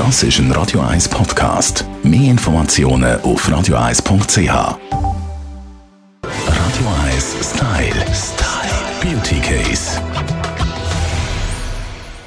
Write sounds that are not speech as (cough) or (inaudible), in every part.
Das ist ein Radio 1 Podcast. Mehr Informationen auf radio1.ch. Radio 1 Style. Style. Beauty Case.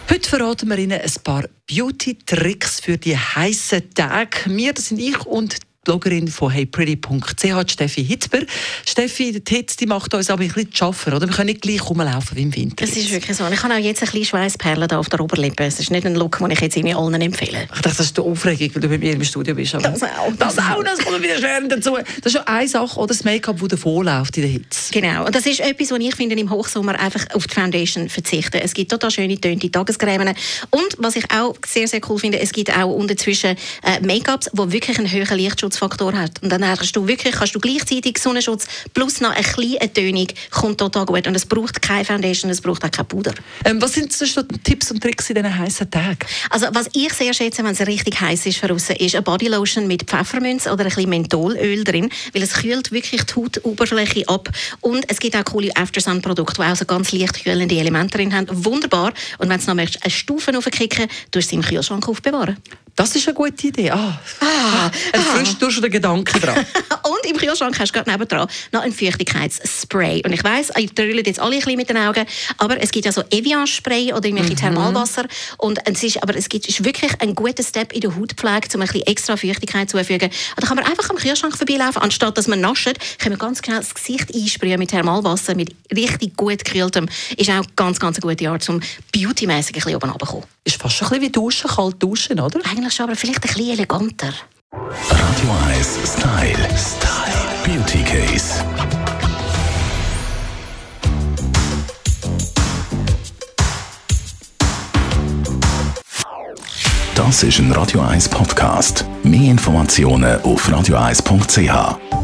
Heute verraten wir Ihnen ein paar Beauty-Tricks für die heißen Tage. Wir, das sind ich und Bloggerin von heypretty.ch, Steffi Hitzber. Steffi, die Hitze die macht uns aber ein bisschen zu schaffen, oder? Wir können nicht gleich rumlaufen wie im Winter. Das ist wirklich so. Ich habe auch jetzt ein bisschen Schweißperlen auf der Oberlippe. Es ist nicht ein Look, den ich jetzt irgendwie allen empfehle. Ich dachte, das ist die Aufregung, weil du bei mir im Studio bist. Aber Das auch. Das auch, das kommt wieder schön dazu. Das ist schon eine Sache, oder das Make-up, das davonläuft in der Hitze. Genau. Und das ist etwas, was ich finde, im Hochsommer einfach auf die Foundation verzichten. Es gibt total schöne, tönte Tagescremen. Und was ich auch sehr, sehr cool finde, es gibt auch unterzwischen äh, Make-ups, die wirklich einen höheren Lichtschutzfaktor haben. Und dann hast du wirklich, kannst du gleichzeitig Sonnenschutz plus noch eine kleine Tönung, kommt total gut. Und es braucht keine Foundation, es braucht auch kein Puder. Ähm, was sind sonst noch Tipps und Tricks in diesen heißen Tagen? Also was ich sehr schätze, wenn es richtig heiß ist draussen, ist eine Bodylotion mit Pfefferminz oder ein bisschen Mentholöl drin, weil es kühlt wirklich die Hautoberfläche ab und es gibt auch coole Aftersun-Produkte, die auch so ganz leicht kühlende Elemente drin haben. Wunderbar. Und wenn du noch möchtest, eine Stufe aufkicken, tust du sie im Kühlschrank aufbewahren. Das ist eine gute Idee. Ah, ah, du schon den Gedanken dran. (laughs) Und im Kühlschrank hast du gerade nebendran noch ein Feuchtigkeitsspray. Und ich weiss, ihr trüllt jetzt alle ein bisschen mit den Augen, aber es gibt ja so Evian-Spray oder irgendwelche Thermalwasser. Und es ist, aber es gibt, ist wirklich ein guter Step in der Hautpflege, um ein bisschen extra Feuchtigkeit zuzufügen. Und da kann man einfach am Kühlschrank vorbeilaufen, anstatt dass man nascht, kann man ganz genau das Gesicht einsprühen mit Thermalwasser, mit richtig gut gekühltem. Ist auch ganz, ganz eine gute Art, um beautymäßig ein bisschen oben runterzukommen. Ist fast ein bisschen wie Duschen, kalt duschen, oder? Eigentlich schon, aber vielleicht ein bisschen eleganter. Radio 1 Style. Style. Beauty Case. Das ist ein Radio 1 Podcast. Mehr Informationen auf radio1.ch.